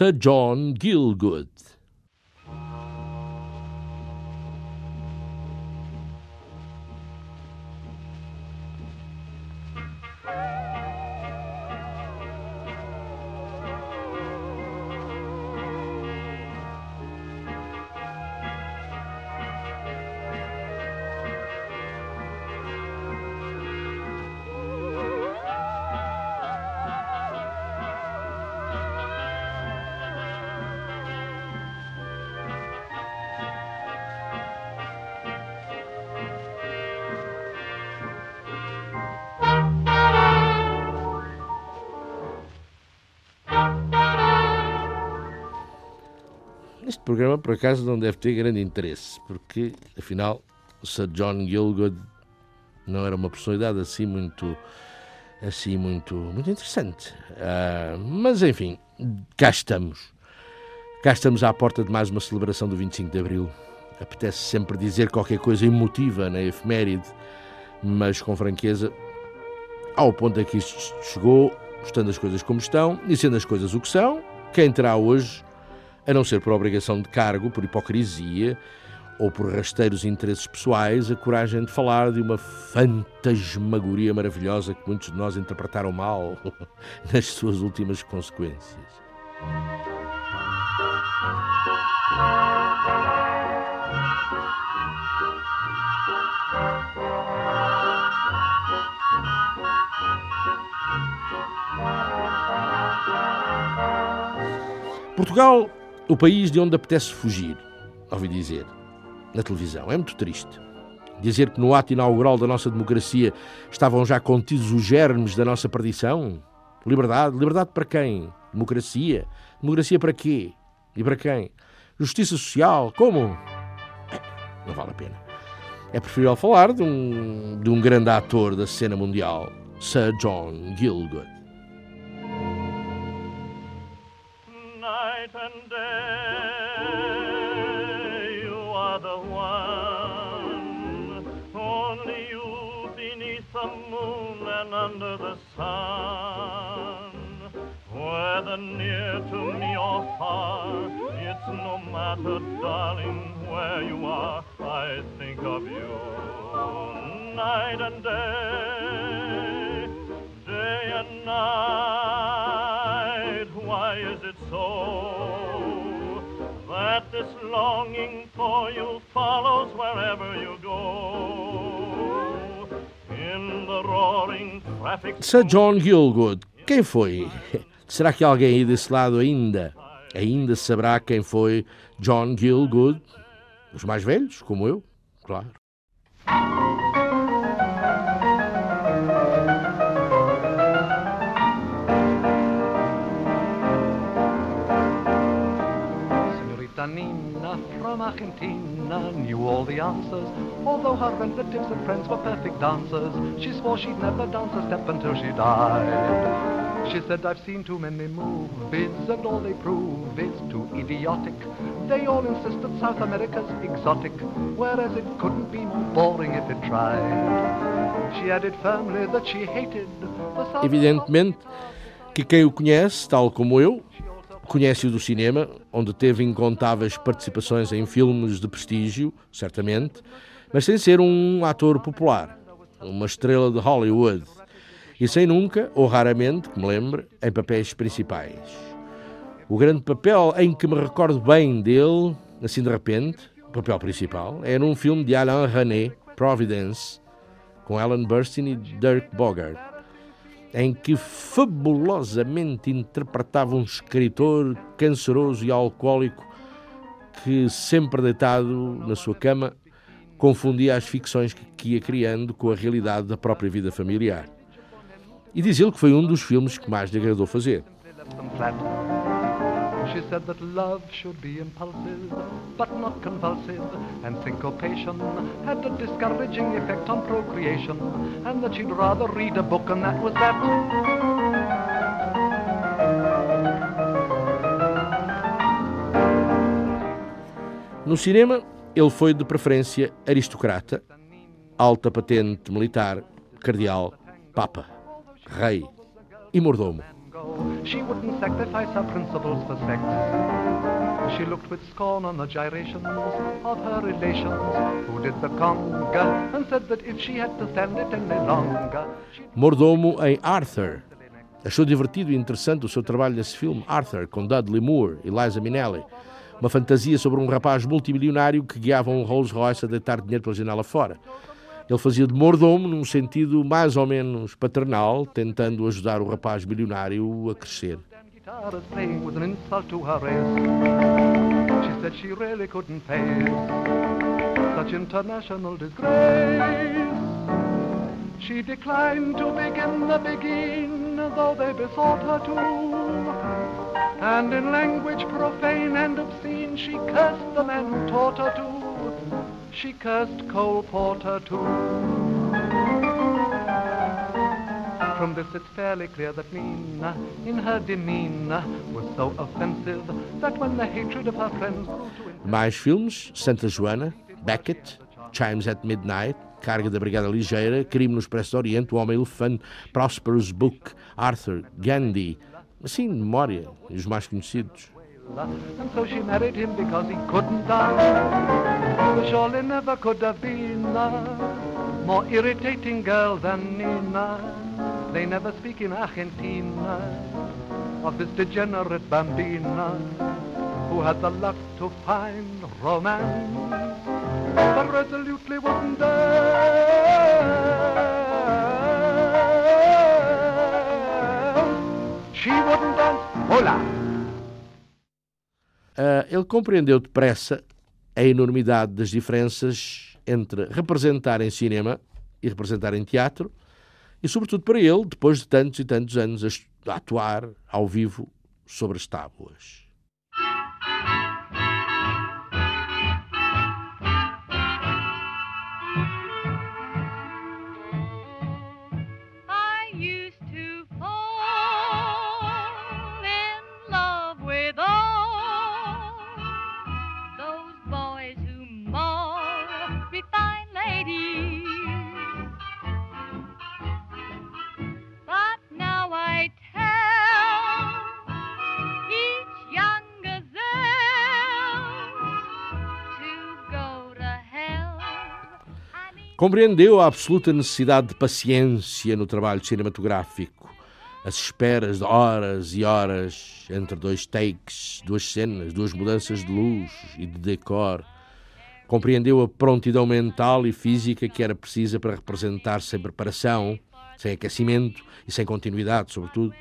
Sir John Gielgud. Por acaso, não deve ter grande interesse, porque, afinal, o Sir John Gielgud não era uma personalidade assim muito, assim muito, muito interessante. Ah, mas, enfim, cá estamos. Cá estamos à porta de mais uma celebração do 25 de Abril. Apetece sempre dizer qualquer coisa emotiva na efeméride, mas com franqueza, ao ponto a que isto chegou, estando as coisas como estão e sendo as coisas o que são, quem terá hoje a não ser por obrigação de cargo, por hipocrisia ou por rasteiros interesses pessoais, a coragem de falar de uma fantasmagoria maravilhosa que muitos de nós interpretaram mal nas suas últimas consequências. Portugal, o país de onde apetece fugir, ouvi dizer, na televisão. É muito triste. Dizer que no ato inaugural da nossa democracia estavam já contidos os germes da nossa perdição. Liberdade? Liberdade para quem? Democracia? Democracia para quê? E para quem? Justiça social? Como? Não vale a pena. É preferível falar de um, de um grande ator da cena mundial, Sir John Gielgud. Night and day. You are the one, only you beneath the moon and under the sun. Whether near to me or far, it's no matter, darling, where you are. I think of you night and day, day and night. This longing for you follows wherever you go? In the roaring traffic. Sir John Gielgud, quem foi? Será que alguém aí desse lado ainda, ainda saberá quem foi John Gielgud? Os mais velhos, como eu, claro. Argentina knew all the answers. Although her relatives and friends were perfect dancers, she swore she'd never dance a step until she died. She said, I've seen too many movies, and all they prove is too idiotic. They all insist that South America's exotic, whereas it couldn't be more boring if it tried. She added firmly that she hated the South Evidentemente que quem o conhece, tal como eu, conhece-o do cinema, onde teve incontáveis participações em filmes de prestígio, certamente, mas sem ser um ator popular, uma estrela de Hollywood, e sem nunca, ou raramente, que me lembre, em papéis principais. O grande papel em que me recordo bem dele, assim de repente, o papel principal, é num filme de Alain René, Providence, com Ellen Burstyn e Dirk Bogart, em que fabulosamente interpretava um escritor canceroso e alcoólico que, sempre deitado na sua cama, confundia as ficções que ia criando com a realidade da própria vida familiar. E diz ele que foi um dos filmes que mais lhe agradou fazer. She said that love should be impulsive, but not convulsive, and syncopation had a discouraging effect on procreation, and that she'd rather read a book, and that was that. No cinema, ele foi de preferência aristocrata, alta patente militar, cardeal, papa, rei e mordomo. She wouldn't sacrifice her principles for sex. She looked with scorn on the gyrations of her relations who did the conga and said that if she had to stand it any longer, Mordomo em Arthur. Achou divertido e interessante o seu trabalho nesse filme, Arthur, com Dudley Moore e Liza Minnelli. Uma fantasia sobre um rapaz multimilionário que guiava um Rolls Royce a deitar dinheiro pela janela fora. Ele fazia de mordomo num sentido mais ou menos paternal, tentando ajudar o rapaz milionário a crescer. She declined to begin the begin, though they besought her to. And in language profane and obscene, she cursed the man who taught her to. She cursed Cole Porter too. From this it's fairly clear that Nina, in her demeanor, was so offensive that when the hatred of her friends grew to Mais filmes: Santa Joana, Beckett, Chimes at Midnight, Carga da Brigada Ligeira, Crime no Expresso do Oriente, O Homem-Elefante, Prosperous Book, Arthur, Gandhi. Assim, de memória, os mais conhecidos. And so she married him because he couldn't die. Surely never could have been a more irritating girl than Nina. They never speak in Argentina of this degenerate bambina who had the luck to find romance, but resolutely wouldn't dance. She wouldn't dance. Hola! Ah, ele compreendeu depressa a enormidade das diferenças entre representar em cinema e representar em teatro, e sobretudo para ele, depois de tantos e tantos anos a atuar ao vivo sobre as tábuas. Compreendeu a absoluta necessidade de paciência no trabalho cinematográfico, as esperas de horas e horas entre dois takes, duas cenas, duas mudanças de luz e de decor. Compreendeu a prontidão mental e física que era precisa para representar sem preparação, sem aquecimento e sem continuidade, sobretudo,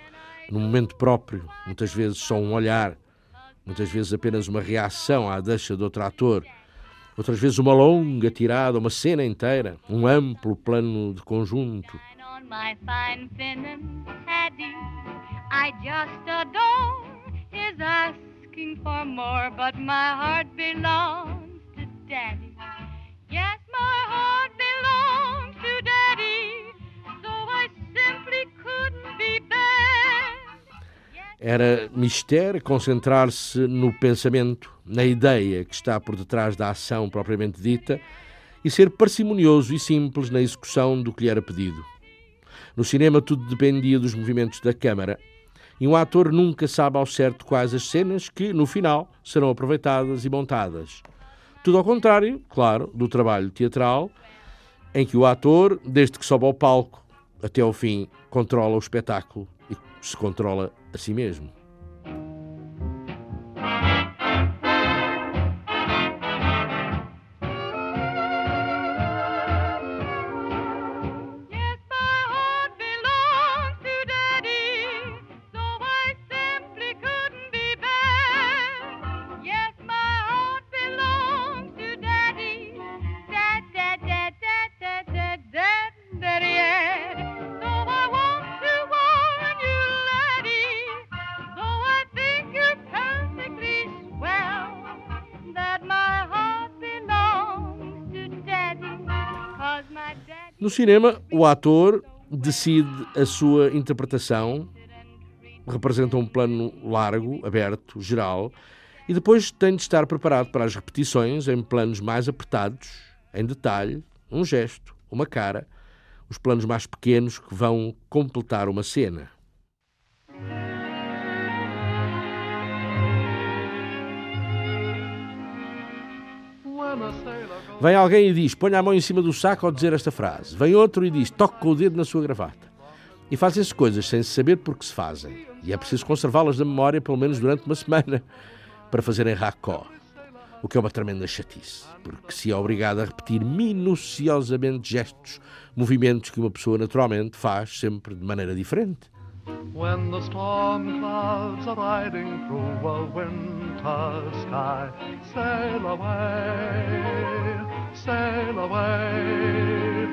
no momento próprio, muitas vezes só um olhar, muitas vezes apenas uma reação à deixa de outro ator, outras vezes uma longa tirada, uma cena inteira, um amplo plano de conjunto. Era mister concentrar-se no pensamento, na ideia que está por detrás da ação propriamente dita e ser parcimonioso e simples na execução do que lhe era pedido. No cinema tudo dependia dos movimentos da câmara e um ator nunca sabe ao certo quais as cenas que, no final, serão aproveitadas e montadas. Tudo ao contrário, claro, do trabalho teatral, em que o ator, desde que sobe ao palco até ao fim, controla o espetáculo e se controla a si mesmo. No cinema, o ator decide a sua interpretação, representa um plano largo, aberto, geral, e depois tem de estar preparado para as repetições em planos mais apertados, em detalhe, um gesto, uma cara, os planos mais pequenos que vão completar uma cena. Vem alguém e diz: ponha a mão em cima do saco ao dizer esta frase. Vem outro e diz: toque com o dedo na sua gravata. E fazem-se coisas sem se saber porque se fazem. E é preciso conservá-las na memória pelo menos durante uma semana para fazerem racó. O que é uma tremenda chatice, porque se é obrigado a repetir minuciosamente gestos, movimentos que uma pessoa naturalmente faz sempre de maneira diferente. When the storm clouds are riding through a winter sky, sail away, sail away.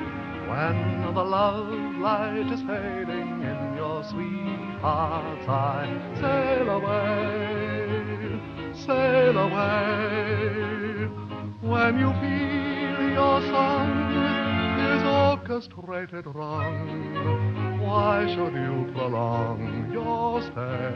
When the love light is fading in your sweetheart's eye, sail away, sail away. When you feel your song is orchestrated wrong, why should you prolong your stay?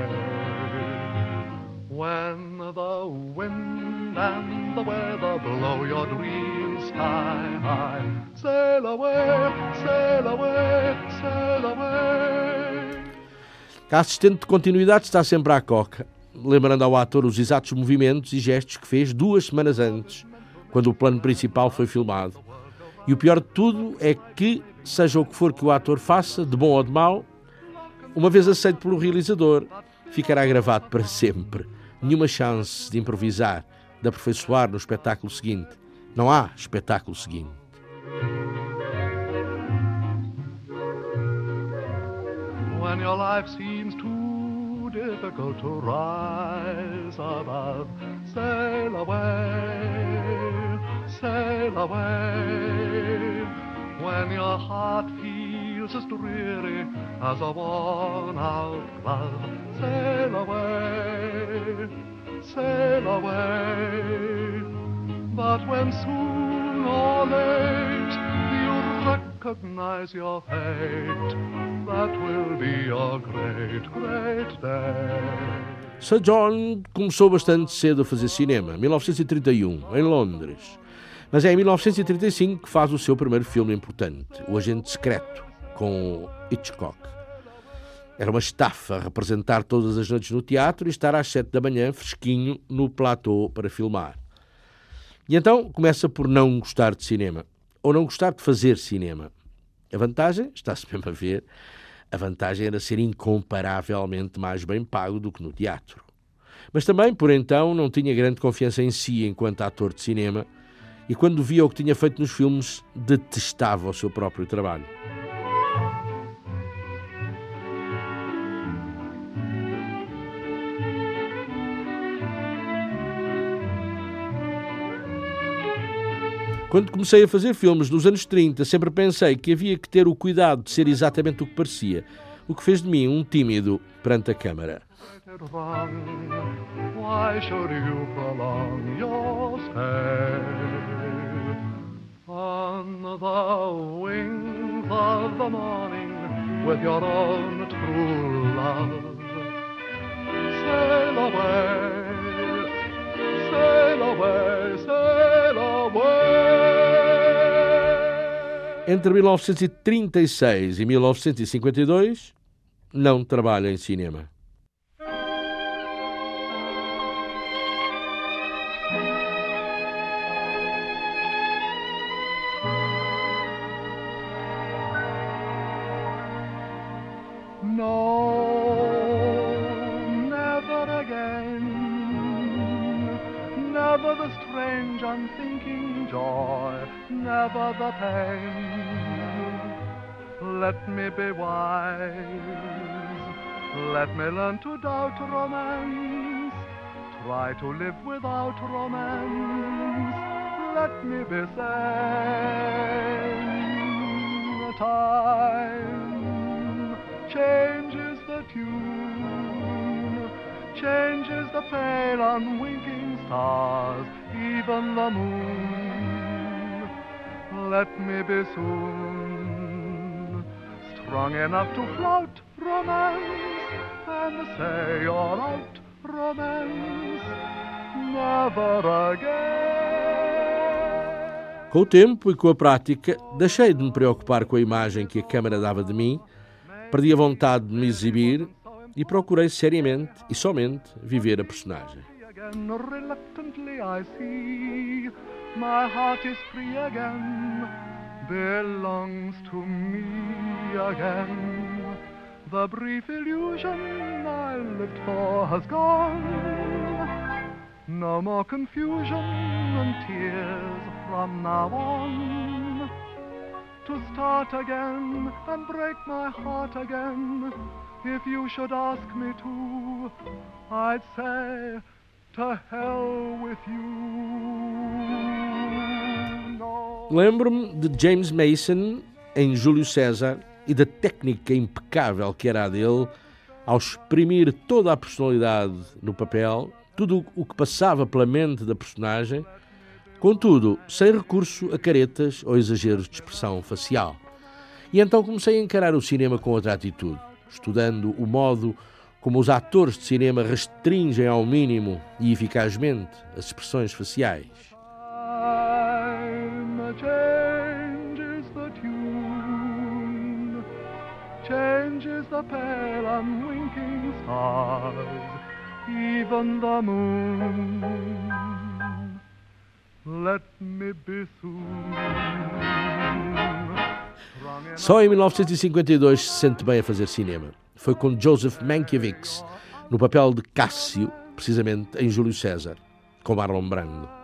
When the wind and the weather blow your dreams sky high, sail away, sail away, sail away. A assistente de continuidade está sempre à coca, lembrando ao ator os exatos movimentos e gestos que fez duas semanas antes, quando o plano principal foi filmado. E o pior de tudo é que seja o que for que o ator faça, de bom ou de mau, uma vez aceito pelo realizador, ficará gravado para sempre. Nenhuma chance de improvisar, de aperfeiçoar no espetáculo seguinte. Não há espetáculo seguinte. When your life seems too difficult to rise above, sail away, sail away. when your heart feels as dreary as a worn out glove. Sail away, sail away. But when soon or late you recognize your fate, that will be your great, great day. Sir John começou bastante cedo a fazer cinema, 1931, em Londres. Mas é em 1935 que faz o seu primeiro filme importante, O Agente Secreto, com Hitchcock. Era uma estafa representar todas as noites no teatro e estar às sete da manhã fresquinho no platô para filmar. E então começa por não gostar de cinema, ou não gostar de fazer cinema. A vantagem, está-se mesmo a ver, a vantagem era ser incomparavelmente mais bem pago do que no teatro. Mas também, por então, não tinha grande confiança em si enquanto ator de cinema e quando via o que tinha feito nos filmes, detestava o seu próprio trabalho. Quando comecei a fazer filmes nos anos 30, sempre pensei que havia que ter o cuidado de ser exatamente o que parecia, o que fez de mim um tímido perante a câmara. Sail away, sail away, sail Entre 1936 e 1952 não trabalha em cinema. Let me learn to doubt romance, try to live without romance, let me be sane. Time changes the tune, changes the pale unwinking stars, even the moon. Let me be soon strong enough to float romance and say you're out romance never again. Com o tempo e com a prática, deixei de me preocupar com a imagem que a câmara dava de mim, perdi a vontade de me exibir e procurei seriamente e somente viver a personagem. Again, reluctantly I see my heart is free again, belongs to me again. The brief illusion I lived for has gone. No more confusion and tears from now on. To start again and break my heart again, if you should ask me to, I'd say, to hell with you. No. Lembro-me de James Mason em Júlio César e da técnica impecável que era a dele ao exprimir toda a personalidade no papel, tudo o que passava pela mente da personagem, contudo, sem recurso a caretas ou exageros de expressão facial. E então comecei a encarar o cinema com outra atitude, estudando o modo como os atores de cinema restringem ao mínimo e eficazmente as expressões faciais. Changes the pale unwinking stars, even the moon. Let me be soon. Só em 1952 se sente bem a fazer cinema. Foi com Joseph Mankiewicz, no papel de Cássio, precisamente em Júlio César, com Marlon Brando.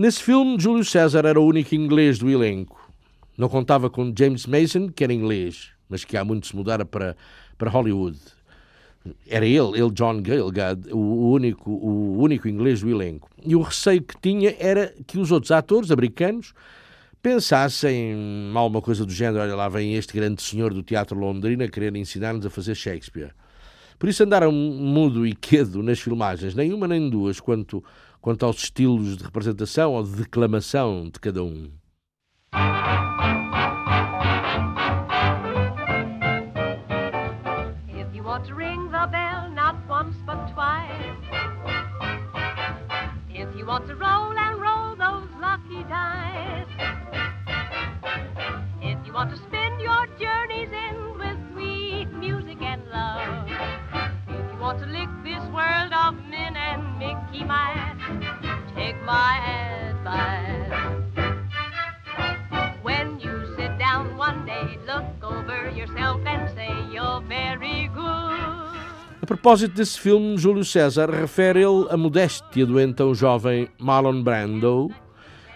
Nesse filme, Júlio César era o único inglês do elenco. Não contava com James Mason, que era inglês, mas que há muito se mudara para, para Hollywood. Era ele, ele John Gielgud, o único, o único inglês do elenco. E o receio que tinha era que os outros atores americanos pensassem alguma coisa do género, olha lá vem este grande senhor do teatro londrino a querer ensinar-nos a fazer Shakespeare. Por isso andaram mudo e quedo nas filmagens, nem uma nem duas, quanto, quanto aos estilos de representação ou de declamação de cada um. If you want to ring the bell, not once but twice. If you want to roll and roll those lucky dice. If you want to spend your journey's with sweet music and love. If you want to lick this world of men and Mickey Mouse, When you sit down one day, look over yourself and say you're very good. A propósito desse filme, Júlio César refere ele a modéstia do então jovem Marlon Brando,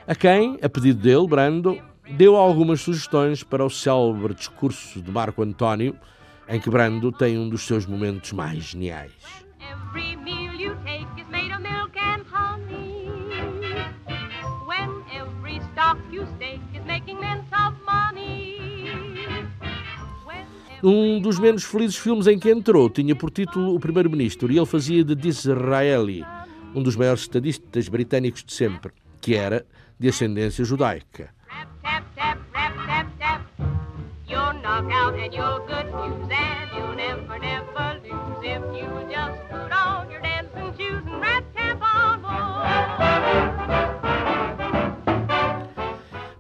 a quem, a pedido dele, Brando, deu algumas sugestões para o célebre discurso de Marco António, em que Brando tem um dos seus momentos mais geniais. Every Um dos menos felizes filmes em que entrou tinha por título O Primeiro-Ministro e ele fazia de Disraeli, um dos maiores estadistas britânicos de sempre, que era de ascendência judaica. Tap, tap, tap,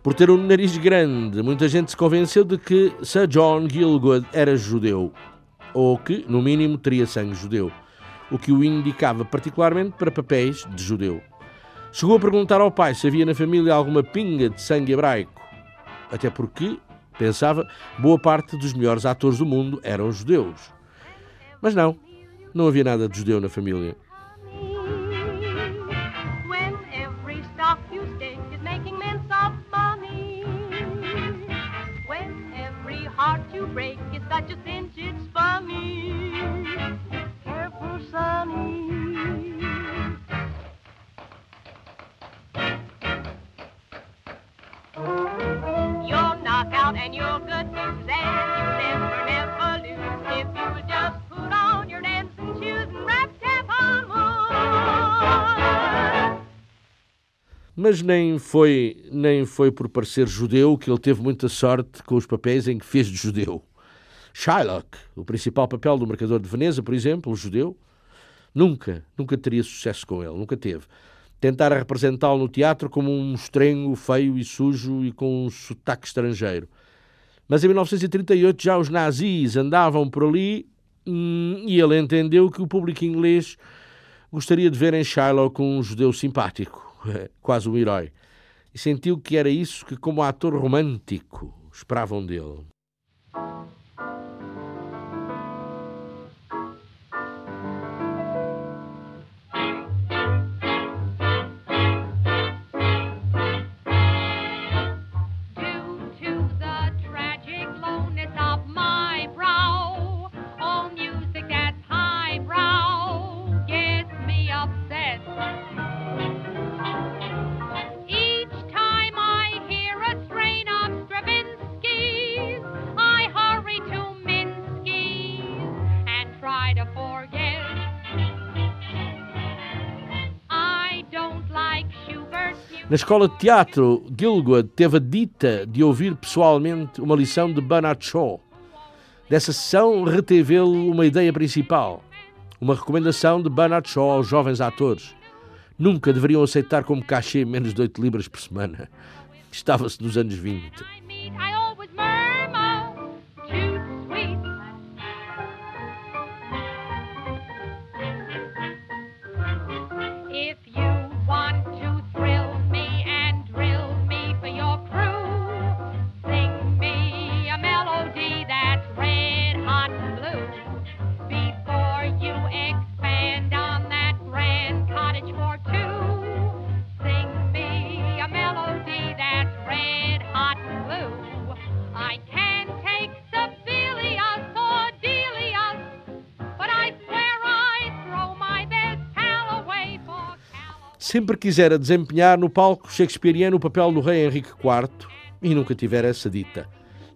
Por ter um nariz grande, muita gente se convenceu de que Sir John Gielgud era judeu, ou que, no mínimo, teria sangue judeu, o que o indicava particularmente para papéis de judeu. Chegou a perguntar ao pai se havia na família alguma pinga de sangue hebraico, até porque, pensava, boa parte dos melhores atores do mundo eram judeus. Mas não, não havia nada de judeu na família. out and good news and you never, never lose if you would just put on your dancing shoes and rap tap on. Mas nem foi, nem foi por parecer judeu que ele teve muita sorte com os papéis em que fez de judeu. Shylock, o principal papel do Mercador de Veneza, por exemplo, judeu, nunca, nunca teria sucesso com ele, nunca teve. Tentara representá-lo no teatro como um estrengo feio e sujo e com um sotaque estrangeiro. Mas em 1938 já os nazis andavam por ali hum, e ele entendeu que o público inglês gostaria de ver em Shylock um judeu simpático, quase um herói. E sentiu que era isso que, como ator romântico, esperavam dele. Na escola de teatro, Gilgood teve a dita de ouvir pessoalmente uma lição de Bernard Shaw. Dessa sessão, reteve ele uma ideia principal, uma recomendação de Bernard Shaw aos jovens atores. Nunca deveriam aceitar como cachê menos de 8 libras por semana. Estava-se nos anos 20. Sempre quisera desempenhar no palco shakespeariano o papel do rei Henrique IV e nunca tivera essa dita.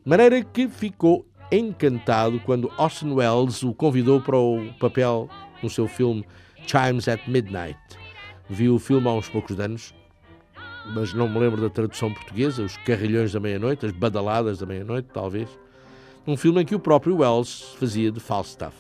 De maneira que ficou encantado quando Orson Welles o convidou para o papel no seu filme Chimes at Midnight. Vi o filme há uns poucos anos, mas não me lembro da tradução portuguesa, os carrilhões da meia-noite, as badaladas da meia-noite, talvez. Um filme em que o próprio Wells fazia de Falstaff.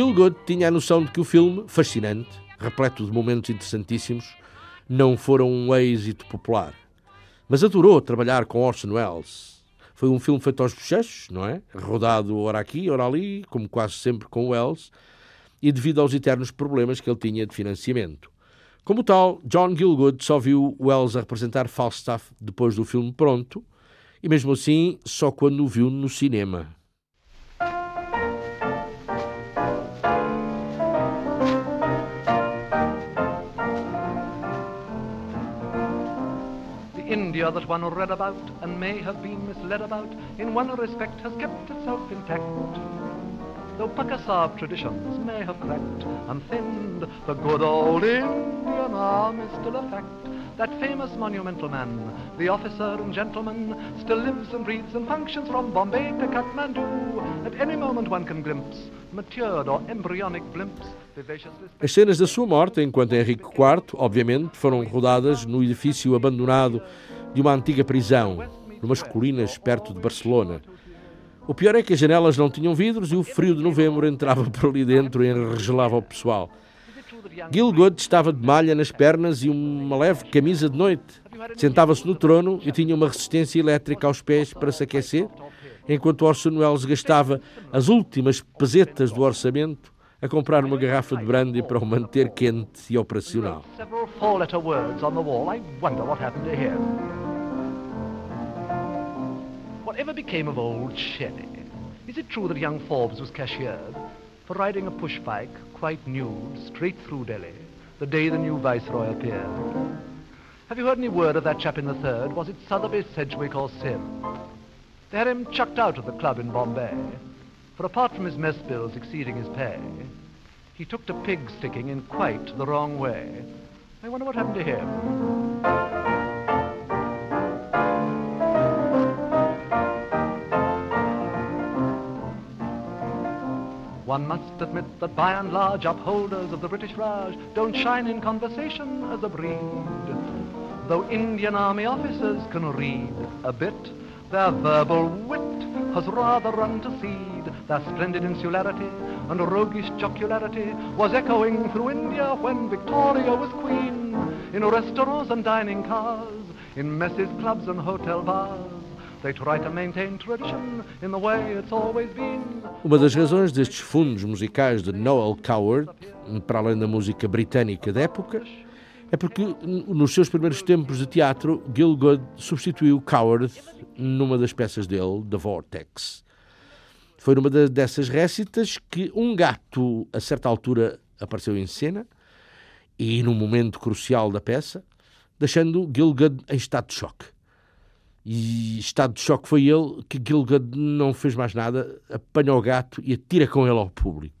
Gilgood tinha a noção de que o filme, fascinante, repleto de momentos interessantíssimos, não foram um êxito popular. Mas adorou trabalhar com Orson Welles. Foi um filme feito aos bochechos, não é? Rodado ora aqui, ora ali, como quase sempre com Welles, e devido aos eternos problemas que ele tinha de financiamento. Como tal, John Gilgood só viu Wells a representar Falstaff depois do filme pronto, e mesmo assim só quando o viu no cinema. India that one read about and may have been misled about, in one respect has kept itself intact. Though Pakistan traditions may have cracked and thinned, the good old Indian army still a fact. That famous monumental man, the officer and gentleman, still lives and breathes and functions from Bombay to Kathmandu. At any moment one can glimpse matured or embryonic blimps. As cenas da sua morte, enquanto Henrique IV, obviamente, foram rodadas no edifício abandonado de uma antiga prisão, numas colinas perto de Barcelona. O pior é que as janelas não tinham vidros e o frio de novembro entrava por ali dentro e enregelava o pessoal. Gilgood estava de malha nas pernas e uma leve camisa de noite. Sentava-se no trono e tinha uma resistência elétrica aos pés para se aquecer, enquanto Orson Welles gastava as últimas pesetas do orçamento a comprar uma garrafa de brandy para o manter quente e operacional. Whatever became of old Shelley? Is it true that young Forbes was cashiered for riding a push bike, quite nude, straight through Delhi, the day the new viceroy appeared? Have you heard any word of that chap in the third? Was it Sotheby, Sedgwick, or Sim? They had him chucked out of the club in Bombay, for apart from his mess bills exceeding his pay, he took to pig sticking in quite the wrong way. I wonder what happened to him. One must admit that by and large upholders of the British Raj don't shine in conversation as a breed. Though Indian Army officers can read a bit, their verbal wit has rather run to seed. Splendid insularity and roguish jocularity was echoing through India when Victoria was queen. In restaurants and dining cars, in messes, clubs and hotel bars. Uma das razões destes fundos musicais de Noel Coward, para além da música britânica da época, é porque nos seus primeiros tempos de teatro, Gilgood substituiu Coward numa das peças dele, The Vortex. Foi numa dessas récitas que um gato, a certa altura, apareceu em cena e num momento crucial da peça, deixando Gilgood em estado de choque. E estado de choque foi ele que Gilgood não fez mais nada, apanha o gato e atira com ele ao público.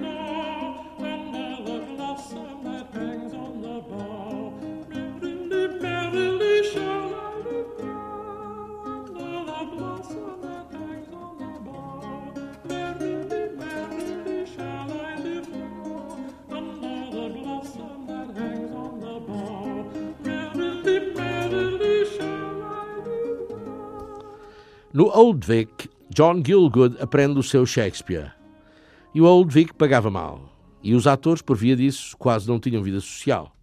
No Old Vic, John Gielgud aprende o seu Shakespeare. E o Old Vic pagava mal. E os atores, por via disso, quase não tinham vida social.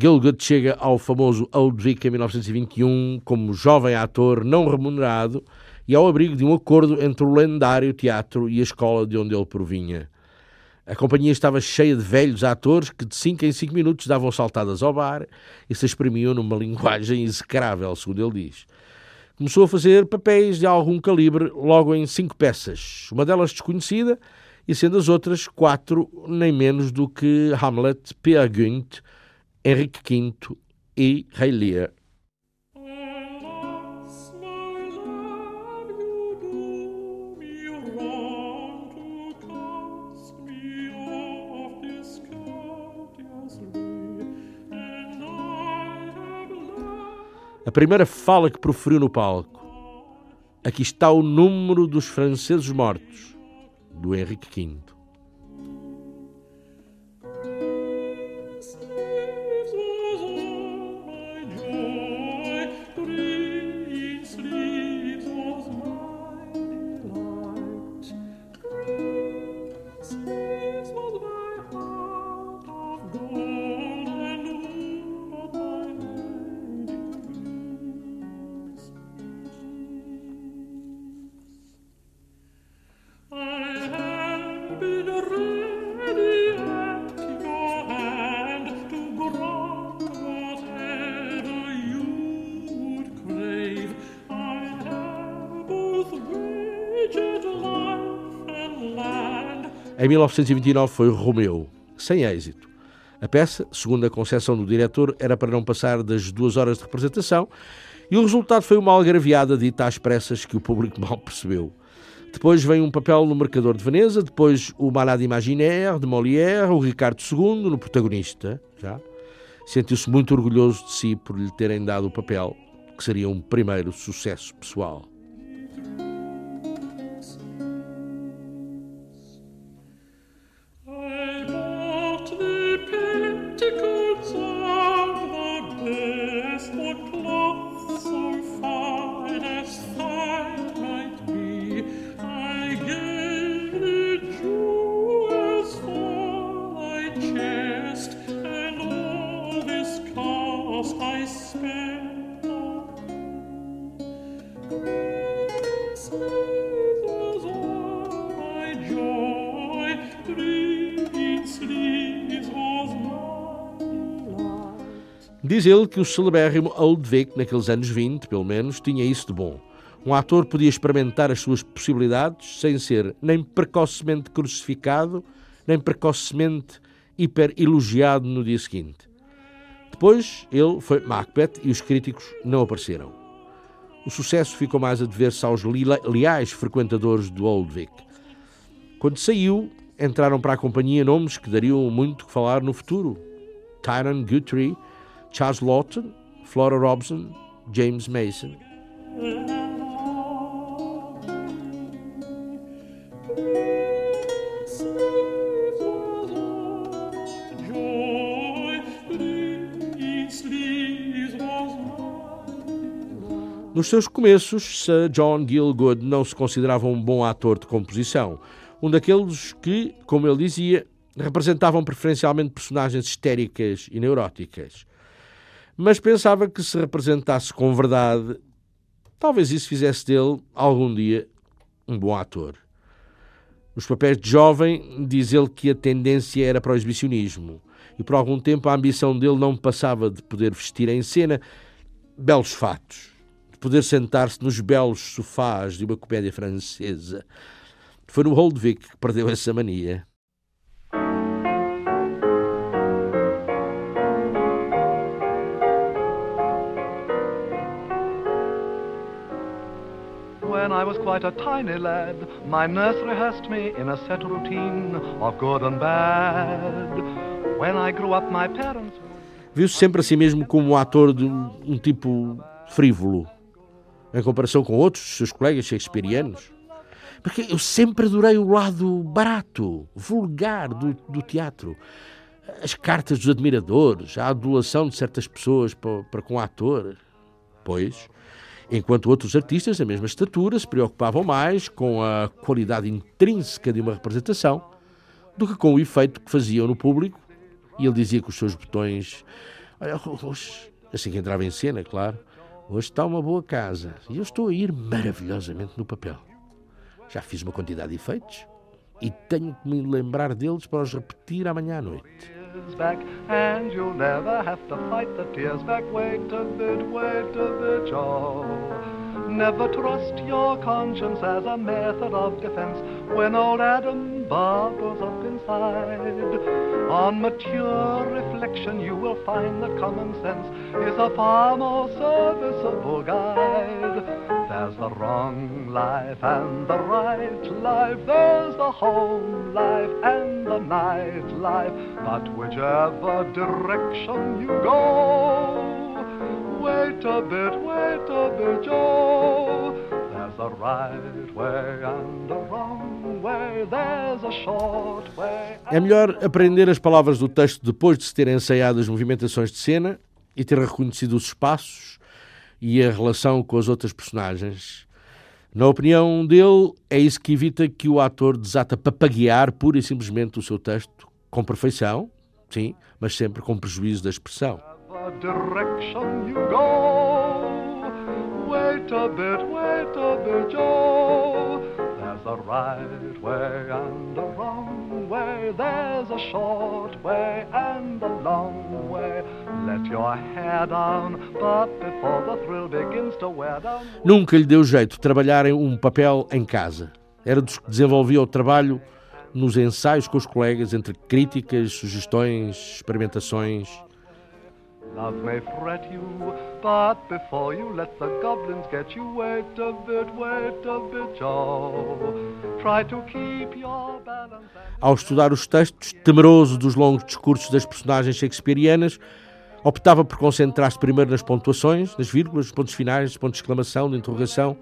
Gielgud chega ao famoso Old Vic em 1921 como jovem ator não remunerado e ao abrigo de um acordo entre o lendário teatro e a escola de onde ele provinha. A companhia estava cheia de velhos atores que de 5 em 5 minutos davam saltadas ao bar e se exprimiam numa linguagem execrável, segundo ele diz. Começou a fazer papéis de algum calibre logo em cinco peças, uma delas desconhecida, e sendo as outras quatro nem menos do que Hamlet, Peer Gynt, Henrique V e Rei Lear. A primeira fala que proferiu no palco. Aqui está o número dos franceses mortos, do Henrique V. 1929 foi Romeu, sem êxito. A peça, segundo a concepção do diretor, era para não passar das duas horas de representação e o resultado foi uma algraviada dita às pressas que o público mal percebeu. Depois vem um papel no Mercador de Veneza, depois o Malade Imaginaire de Molière, o Ricardo II no protagonista, já. Sentiu-se muito orgulhoso de si por lhe terem dado o papel, que seria um primeiro sucesso pessoal. Diz ele que o celebérrimo Old Vic, naqueles anos 20, pelo menos, tinha isso de bom. Um ator podia experimentar as suas possibilidades sem ser nem precocemente crucificado, nem precocemente hiper elogiado no dia seguinte. Depois ele foi Macbeth e os críticos não apareceram. O sucesso ficou mais a dever-se aos leais frequentadores do Old Vic. Quando saiu, entraram para a companhia nomes que dariam muito que falar no futuro. Tyron Guthrie, Charles Lawton, Flora Robson, James Mason. Nos seus começos, Sir John Gielgud não se considerava um bom ator de composição, um daqueles que, como ele dizia, representavam preferencialmente personagens histéricas e neuróticas. Mas pensava que se representasse com verdade, talvez isso fizesse dele, algum dia, um bom ator. Nos papéis de jovem, diz ele que a tendência era para o exibicionismo, e por algum tempo a ambição dele não passava de poder vestir em cena belos fatos, de poder sentar-se nos belos sofás de uma comédia francesa. Foi no Old Vic que perdeu essa mania. When I was quite a tiny lad, my nurse rehearsed me in a set routine of good and bad. When I grew up, my parents. Viu-se sempre a si mesmo como um ator de um, tipo frívolo, em comparação com outros seus colegas shakespearianos. Porque eu sempre adorei o lado barato, vulgar do, do teatro. As cartas dos admiradores, a adulação de certas pessoas para, para com o ator. Pois, enquanto outros artistas da mesma estatura se preocupavam mais com a qualidade intrínseca de uma representação do que com o efeito que faziam no público e ele dizia com os seus botões: Olha, hoje, assim que entrava em cena, claro, hoje está uma boa casa e eu estou a ir maravilhosamente no papel. Já fiz uma quantidade de efeitos e tenho que me lembrar deles para os repetir amanhã à noite. Back, and you'll never have to fight the tears back. Wait a bit, wait a bit, Joe. Never trust your conscience as a method of defense when old Adam bubbles up inside. On mature reflection, you will find that common sense is a far more serviceable guide. There's the wrong life and the right life. There's the home life and the night life. But whichever direction you go, wait a bit, wait a bit, Joe. There's a right way and a wrong way. There's a short way. É melhor aprender as palavras do texto depois de se ter ensaiado as movimentações de cena e ter reconhecido os espaços e a relação com as outras personagens. Na opinião dele, é isso que evita que o ator desata papaguear pura e simplesmente o seu texto com perfeição, sim, mas sempre com prejuízo da expressão. Wait a bit, wait a bit, Joe. A right way and a wrong way. There's a short way and a long way. Let your hair down, but before the thrill begins to wear down. Nunca lhe deu jeito trabalhar um papel em casa. Era dos que desenvolvia o trabalho nos ensaios com os colegas, entre críticas, sugestões, experimentações. Love may fret you, but before you let the goblins get you, wait a bit, wait a bit, Joe. Try to keep your balance Ao estudar os textos, temeroso dos longos discursos das personagens shakespearianas, optava por concentrar-se primeiro nas pontuações, nas vírgulas, nos pontos finais, pontos de exclamação, de interrogação,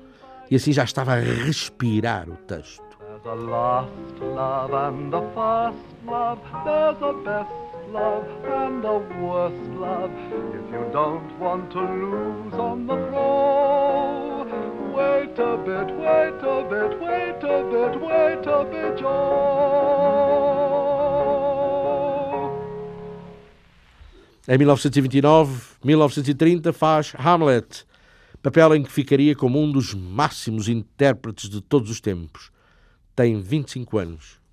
e assim já estava a respirar o texto. There's a lost love and a first love. There's a best love and love. If you don't want to lose on the floor, wait a bit, wait a bit, wait a bit, wait a bit, Joe. Em 1929, 1930, faz Hamlet, papel em que ficaria como um dos máximos intérpretes de todos os tempos. Tem 25 anos.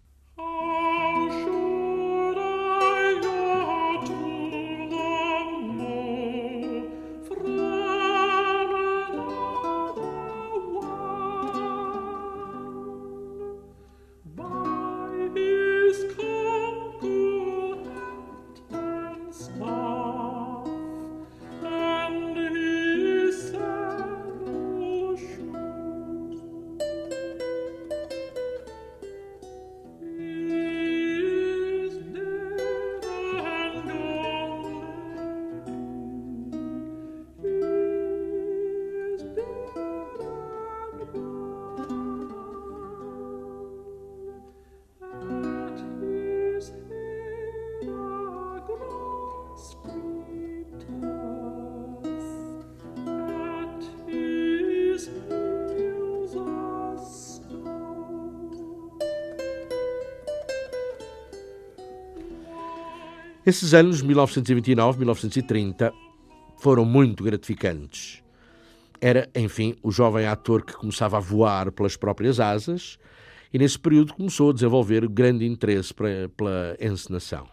Esses anos, 1929, 1930, foram muito gratificantes. Era, enfim, o jovem ator que começava a voar pelas próprias asas e, nesse período, começou a desenvolver grande interesse pela encenação.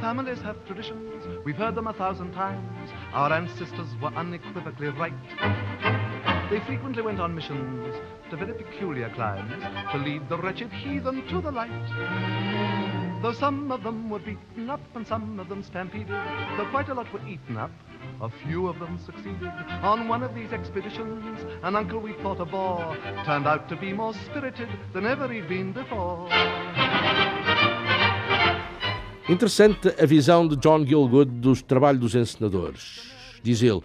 Families have traditions, we've heard them a thousand times. Our ancestors were unequivocally right. They frequently went on missions to very peculiar climes to lead the wretched heathen to the light. Though some of them were beaten up and some of them stampeded, though quite a lot were eaten up, a few of them succeeded. On one of these expeditions, an uncle we thought a bore turned out to be more spirited than ever he'd been before. Interessante a visão de John Gielgud do trabalho dos encenadores. Diz ele,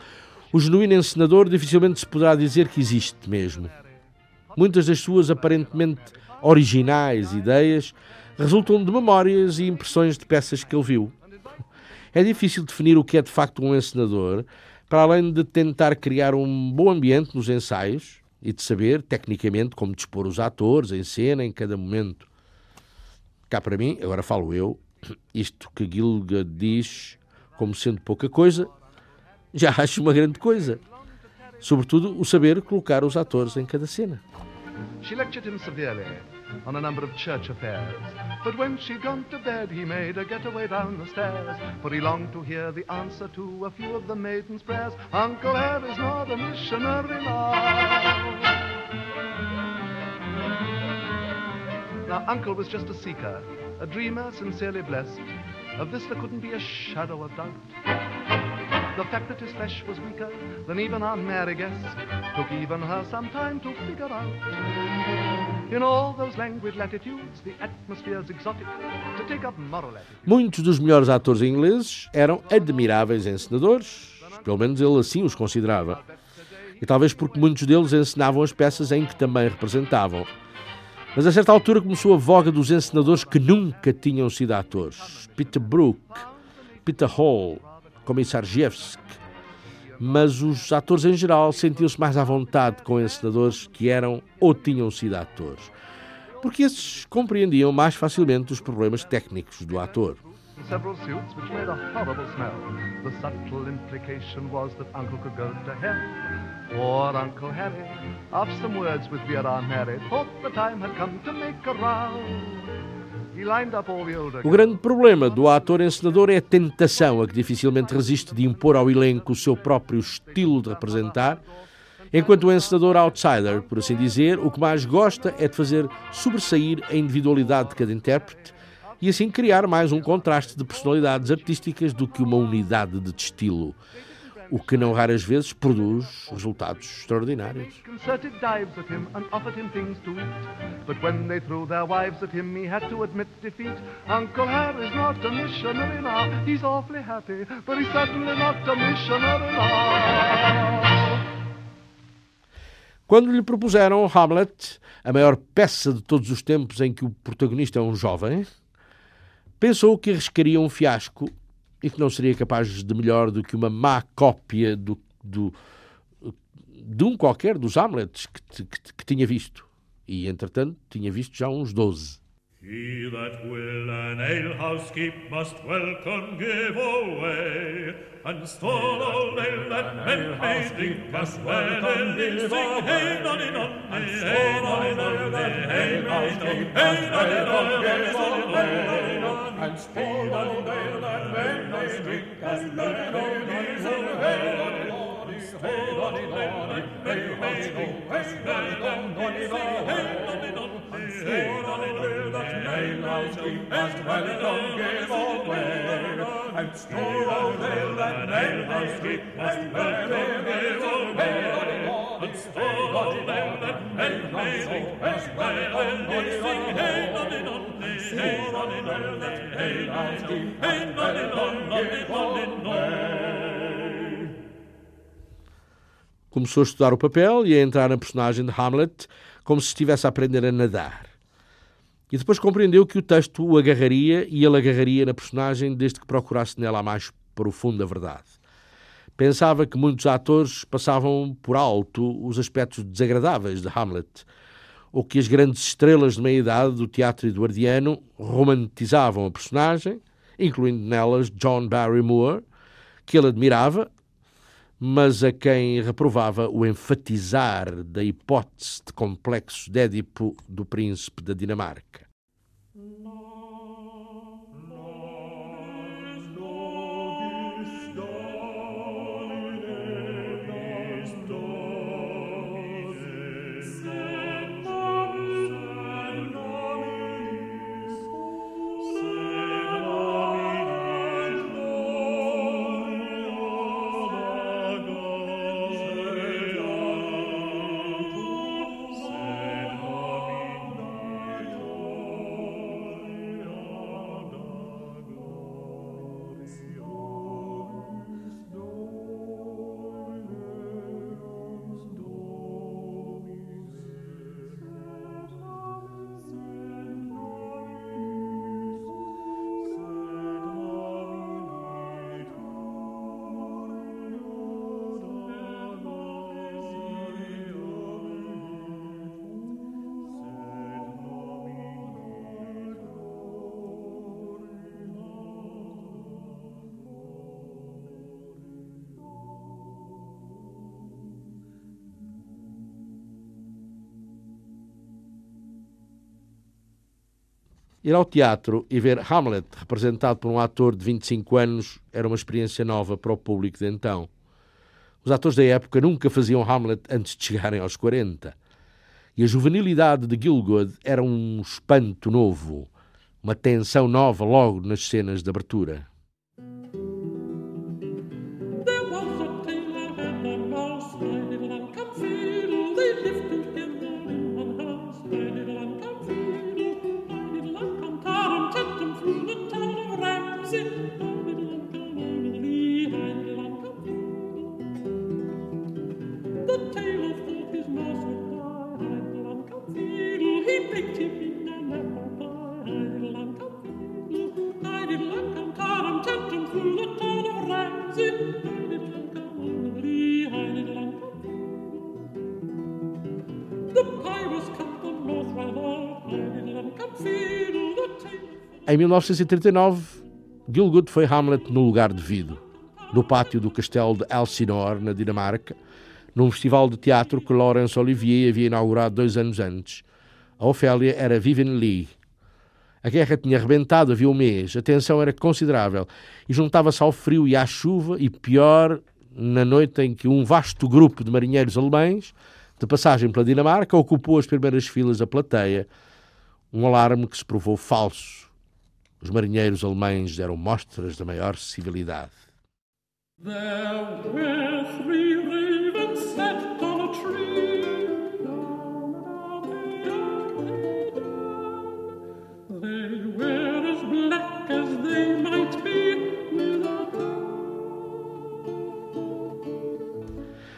o genuíno encenador dificilmente se poderá dizer que existe mesmo. Muitas das suas aparentemente originais ideias resultam de memórias e impressões de peças que ele viu. É difícil definir o que é de facto um encenador, para além de tentar criar um bom ambiente nos ensaios e de saber, tecnicamente, como dispor os atores em cena em cada momento. Cá para mim, agora falo eu, isto que Gilga diz como sendo pouca coisa, já acho uma grande coisa. Sobretudo o saber colocar os atores em cada cena. She lectured him severely on a number of church affairs. But when she'd gone to bed, he made her get away down the stairs. For he longed to hear the answer to a few of the maiden's prayers. Uncle Harry's not a missionary now. Now, Uncle was just a seeker, a dreamer sincerely blessed. Of this there couldn't be a shadow of doubt. The fact that his flesh was weaker than even our Mary guessed took even her some time to figure out. In all those languid latitudes, the atmosphere's exotic. To take up moral attitude. Muitos dos melhores atores ingleses eram admiráveis encenadores, pelo menos ele assim os considerava. E talvez porque muitos deles encenavam as peças em que também representavam. Mas a certa altura começou a voga dos encenadores que nunca tinham sido atores. Peter Brook, Peter Hall, Komissarjevski. Mas os atores em geral sentiam-se mais à vontade com encenadores que eram ou tinham sido atores. Porque esses compreendiam mais facilmente os problemas técnicos do ator. Uncle Harry, some words with Vera Mary, thought the time had come to make a row. O grande problema do ator encenador é a tentação a que dificilmente resiste de impor ao elenco o seu próprio estilo de representar, enquanto o encenador outsider, por assim dizer, o que mais gosta é de fazer sobressair a individualidade de cada intérprete e assim criar mais um contraste de personalidades artísticas do que uma unidade de estilo, o que não raras vezes produz resultados extraordinários. Quando lhe propuseram Hamlet, a maior peça de todos os tempos em que o protagonista é um jovem, pensou que arriscaria um fiasco e que não seria capaz de melhor do que uma má cópia do, do- de um qualquer dos Hamlets que, que- que tinha visto. e, entretanto, tinha visto já uns 12. He that will an alehouse keep must welcome give away, and stall all ale that men may drink welcome give sing hey hey hey hey nonny, and stall all ale that men may drink must welcome give away. Hey, nonny, nonny, hey, nonny, nonny, hey, nonny, nonny, hey, nonny, nonny, hey, nonny, nonny, that alehouse keep must welcome give away, and stall all ale that alehouse keep must welcome give away, and stall all ale that alehouse keep must welcome give away, hey, nonny, nonny, hey, nonny, nonny, that alehouse keep must welcome give away. Começou a estudar o papel e a entrar na personagem de Hamlet como se estivesse a aprender a nadar. E depois compreendeu que o texto o agarraria e ele agarraria na personagem desde que procurasse nela a mais profunda verdade. Pensava que muitos atores passavam por alto os aspectos desagradáveis de Hamlet, ou que as grandes estrelas de meia-idade do teatro eduardiano romantizavam a personagem, incluindo nelas John Barrymore, que ele admirava, mas a quem reprovava o enfatizar da hipótese de complexos de Édipo do príncipe da Dinamarca. Ir ao teatro e ver Hamlet representado por um ator de 25 anos era uma experiência nova para o público de então. Os atores da época nunca faziam Hamlet antes de chegarem aos 40. E a juvenilidade de Gilgood era um espanto novo, uma tensão nova logo nas cenas de abertura. Em 1939, Gilgood foi Hamlet no lugar devido, no pátio do castelo de Elsinore, na Dinamarca, num festival de teatro que Laurence Olivier havia inaugurado dois anos antes. A Ofélia era Vivian Lee. A guerra tinha arrebentado havia um mês, a tensão era considerável e juntava-se ao frio e à chuva, e pior, na noite em que um vasto grupo de marinheiros alemães, de passagem pela Dinamarca, ocupou as primeiras filas da plateia, um alarme que se provou falso. Os marinheiros alemães deram mostras da maior civilidade. There were three ravens sat on a tree. Down, down, down, down. They were as black as they might be without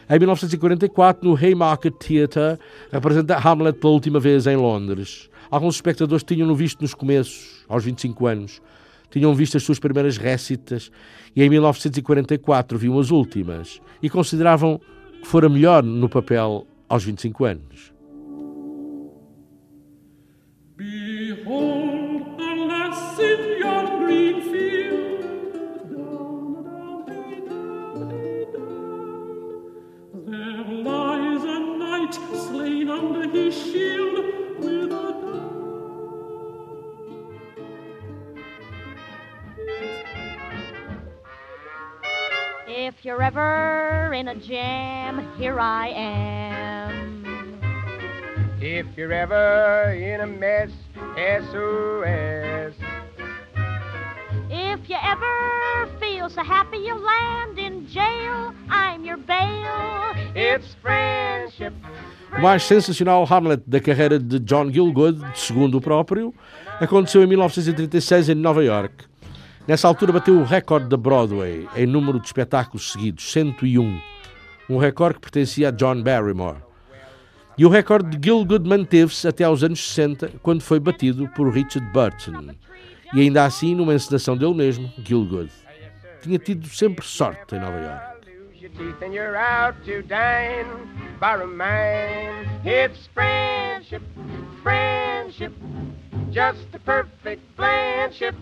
Em 1944, no Haymarket Theatre, representa Hamlet pela última vez em Londres. Alguns espectadores tinham-no visto nos começos, aos 25 anos, tinham visto as suas primeiras récitas e em 1944 viam as últimas e consideravam que fora melhor no papel aos 25 anos. Behold, alas, in your green field, down, down, down, there lies a knight slain under his shield. You're ever in a jam, here I am. If you're ever in a mess, SOS. If you ever feel so happy you'll land in jail, I'm your bail. It's friendship. O mais sensacional Hamlet da carreira de John Gielgud, segundo o próprio, aconteceu em 1936 em Nova York. Nessa altura bateu o recorde da Broadway em número de espetáculos seguidos, 101. Um recorde que pertencia a John Barrymore. E o recorde de Gielgud manteve-se até aos anos 60, quando foi batido por Richard Burton. E ainda assim, numa encenação dele mesmo, Gielgud. Tinha tido sempre sorte em Nova York. Just perfect friendship.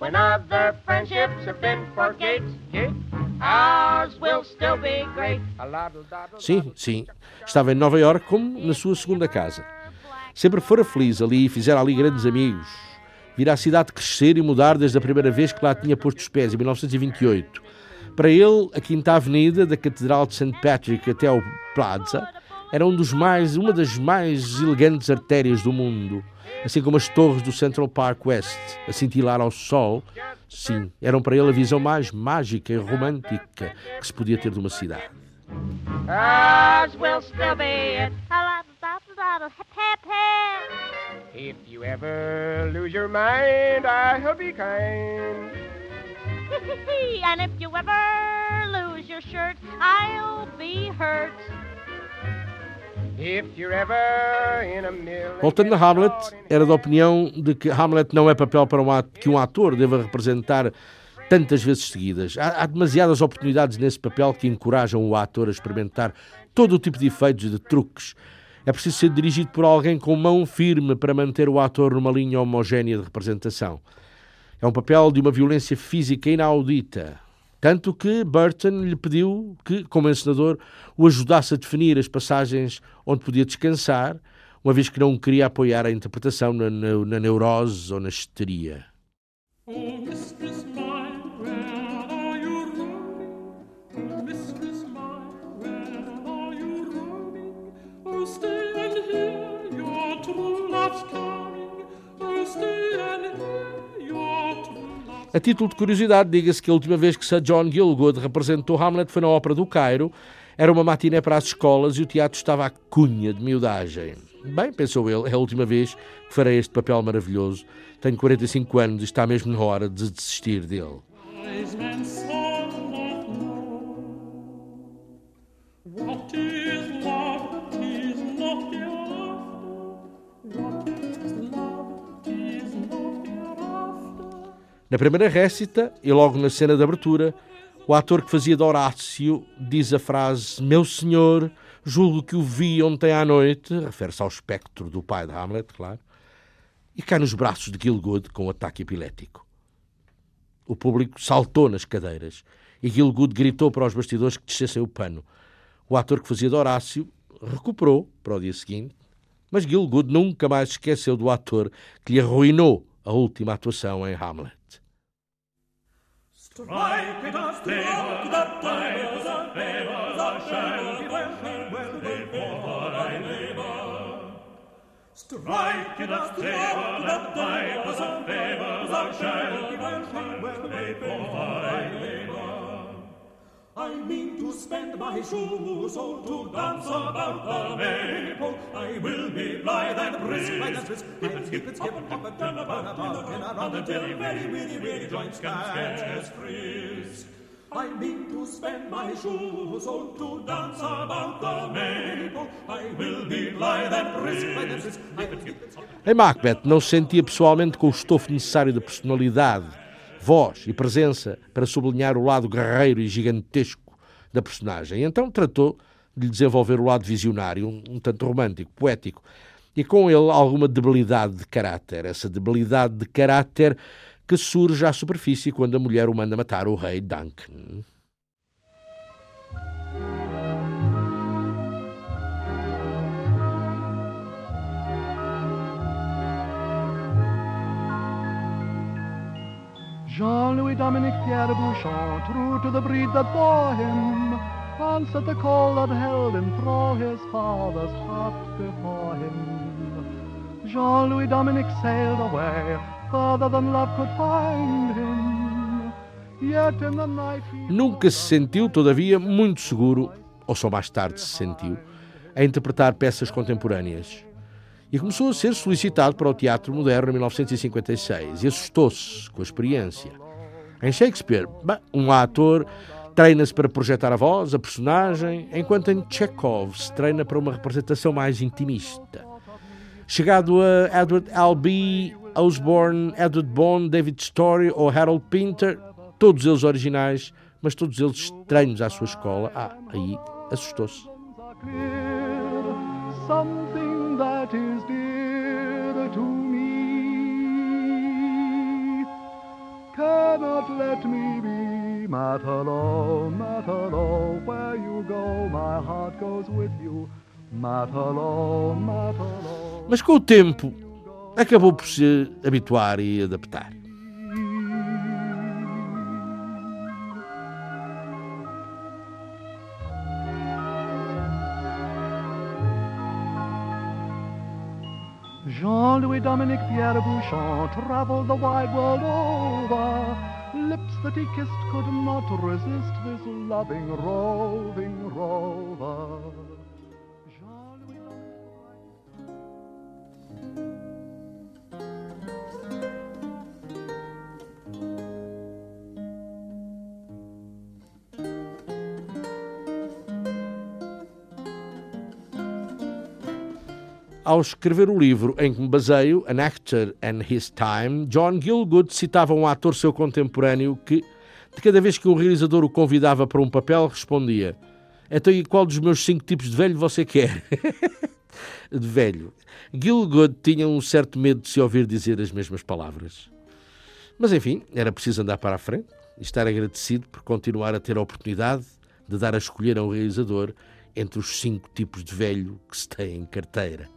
When other friendships have been forgate, Sim, sim. Estava em Nova York como na sua segunda casa. Sempre fora feliz ali e fizera ali grandes amigos. Vira a cidade crescer e mudar desde a primeira vez que lá tinha posto os pés, em 1928. Para ele, a Quinta Avenida, da Catedral de St. Patrick até ao Plaza, era um dos mais, uma das mais elegantes artérias do mundo. Assim como as torres do Central Park West, a cintilar ao sol, sim, eram para ele a visão mais mágica e romântica que se podia ter de uma cidade. Ours will Still be it. Hip, hip. If you ever lose your mind, I'll be kind. and if you ever lose your shirt, I'll be hurt. Voltando a Hamlet, era da opinião de que Hamlet não é papel para um ato, que um ator deva representar tantas vezes seguidas. Há, há demasiadas oportunidades nesse papel que encorajam o ator a experimentar todo o tipo de efeitos e de truques. É preciso ser dirigido por alguém com mão firme para manter o ator numa linha homogénea de representação. É um papel de uma violência física inaudita. Tanto que Burton lhe pediu que, como encenador, o ajudasse a definir as passagens onde podia descansar, uma vez que não queria apoiar a interpretação na, na- na neurose ou na histeria. Oh, mistress mine, where are you roaming? Oh, mistress mine, where are you roaming? Oh, stay and hear your true love's coming. Oh, stay and hear A título de curiosidade, diga-se que a última vez que Sir John Gielgud representou Hamlet foi na Ópera do Cairo. Era uma matiné para as escolas e o teatro estava à cunha de miudagem. Bem, pensou ele, é a última vez que farei este papel maravilhoso. Tenho 45 anos e está mesmo na hora de desistir dele. What is Na primeira récita e logo na cena de abertura, o ator que fazia de Horácio diz a frase Meu senhor, julgo que o vi ontem à noite, refere-se ao espectro do pai de Hamlet, claro, e cai nos braços de Gilgood com um ataque epilético. O público saltou nas cadeiras e Gilgood gritou para os bastidores que descessem o pano. O ator que fazia de Horácio recuperou para o dia seguinte, mas Gilgood nunca mais esqueceu do ator que lhe arruinou a última atuação em Hamlet. Strike it us to the divers and favors, I shall be well, well, well, I labor. Strike it us to the divers and favors, I shall be well, well, I labor. I mean to spend my shoes all to dance about the Maypole. I will be blithe and brisk, blithe and brisk. Hip and skip and skip and hop and turn about, about, and around until very weary, weary joints can scarce frisk. I mean to spend my shoes all to dance about the Maypole. I will be blithe and brisk, blithe and brisk. And and. Em Macbeth não se sentia pessoalmente com o estofo necessário de personalidade, voz e presença para sublinhar o lado guerreiro e gigantesco da personagem. Então tratou de lhe desenvolver o lado visionário, um, um tanto romântico, poético, e com ele alguma debilidade de caráter. Essa debilidade de caráter que surge à superfície quando a mulher o manda matar o rei Duncan. Jean-Louis Dominique Pierre Bouchon, true to the breed that bore him, answered the call that held him, throw his father's heart before him. Jean-Louis Dominique sailed away, further than love could find him. Yet in the night. Nunca se sentiu, todavia, muito seguro, ou só mais tarde se sentiu, a interpretar peças contemporâneas. E começou a ser solicitado para o teatro moderno em 1956 e assustou-se com a experiência. Em Shakespeare, um ator treina-se para projetar a voz, a personagem, enquanto em Chekhov se treina para uma representação mais intimista. Chegado a Edward Albee, Osborne, Edward Bond, David Story ou Harold Pinter, todos eles originais, mas todos eles estranhos à sua escola, ah, aí assustou-se. Cannot let me be. Where you go, my heart goes with you. Mas com o tempo, acabou por se habituar e adaptar. Jean-Louis Dominique Pierre Bouchon traveled the wide world over. Lips that he kissed could not resist this loving, roving rover. Jean-Louis Ao escrever o livro em que me baseio, An Actor and His Time, John Gielgud citava um ator seu contemporâneo que, de cada vez que um realizador o convidava para um papel, respondia: Então, e qual dos meus cinco tipos de velho você quer? de velho. Gielgud tinha um certo medo de se ouvir dizer as mesmas palavras. Mas enfim, era preciso andar para a frente e estar agradecido por continuar a ter a oportunidade de dar a escolher a um realizador entre os cinco tipos de velho que se tem em carteira.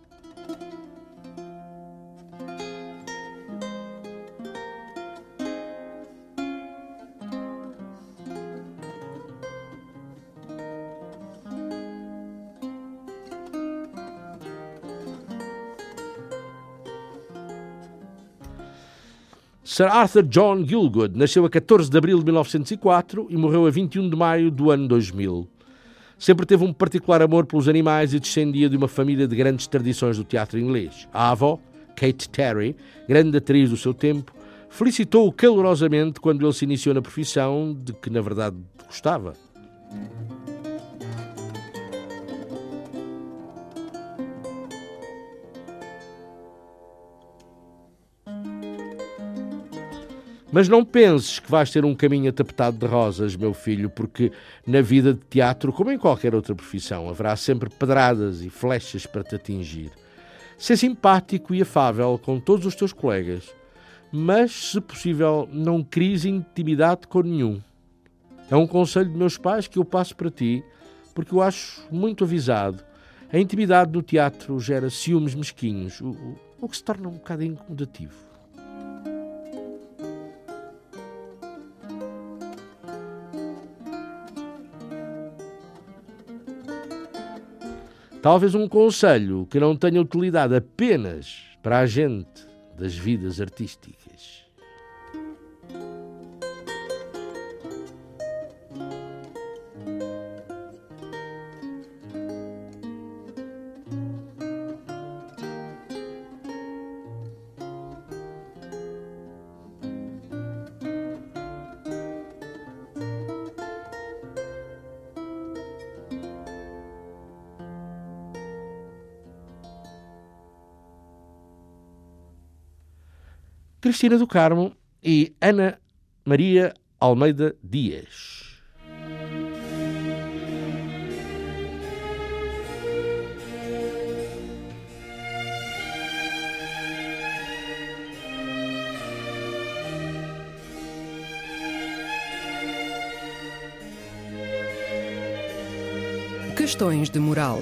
Sir Arthur John Gielgud nasceu a 14 de abril de 1904 e morreu a 21 de maio do ano 2000. Sempre teve um particular amor pelos animais e descendia de uma família de grandes tradições do teatro inglês. A avó, Kate Terry, grande atriz do seu tempo, felicitou-o calorosamente quando ele se iniciou na profissão de que, na verdade, gostava. Mas não penses que vais ter um caminho atapetado de rosas, meu filho, porque na vida de teatro, como em qualquer outra profissão, haverá sempre pedradas e flechas para te atingir. Ser simpático e afável com todos os teus colegas, mas, se possível, não cries intimidade com nenhum. É um conselho de meus pais que eu passo para ti, porque eu acho muito avisado. A intimidade no teatro gera ciúmes mesquinhos, o, o, que se torna um bocado incomodativo. Talvez um conselho que não tenha utilidade apenas para a gente das vidas artísticas. Cristina do Carmo e Ana Maria Almeida Dias. Questões de moral.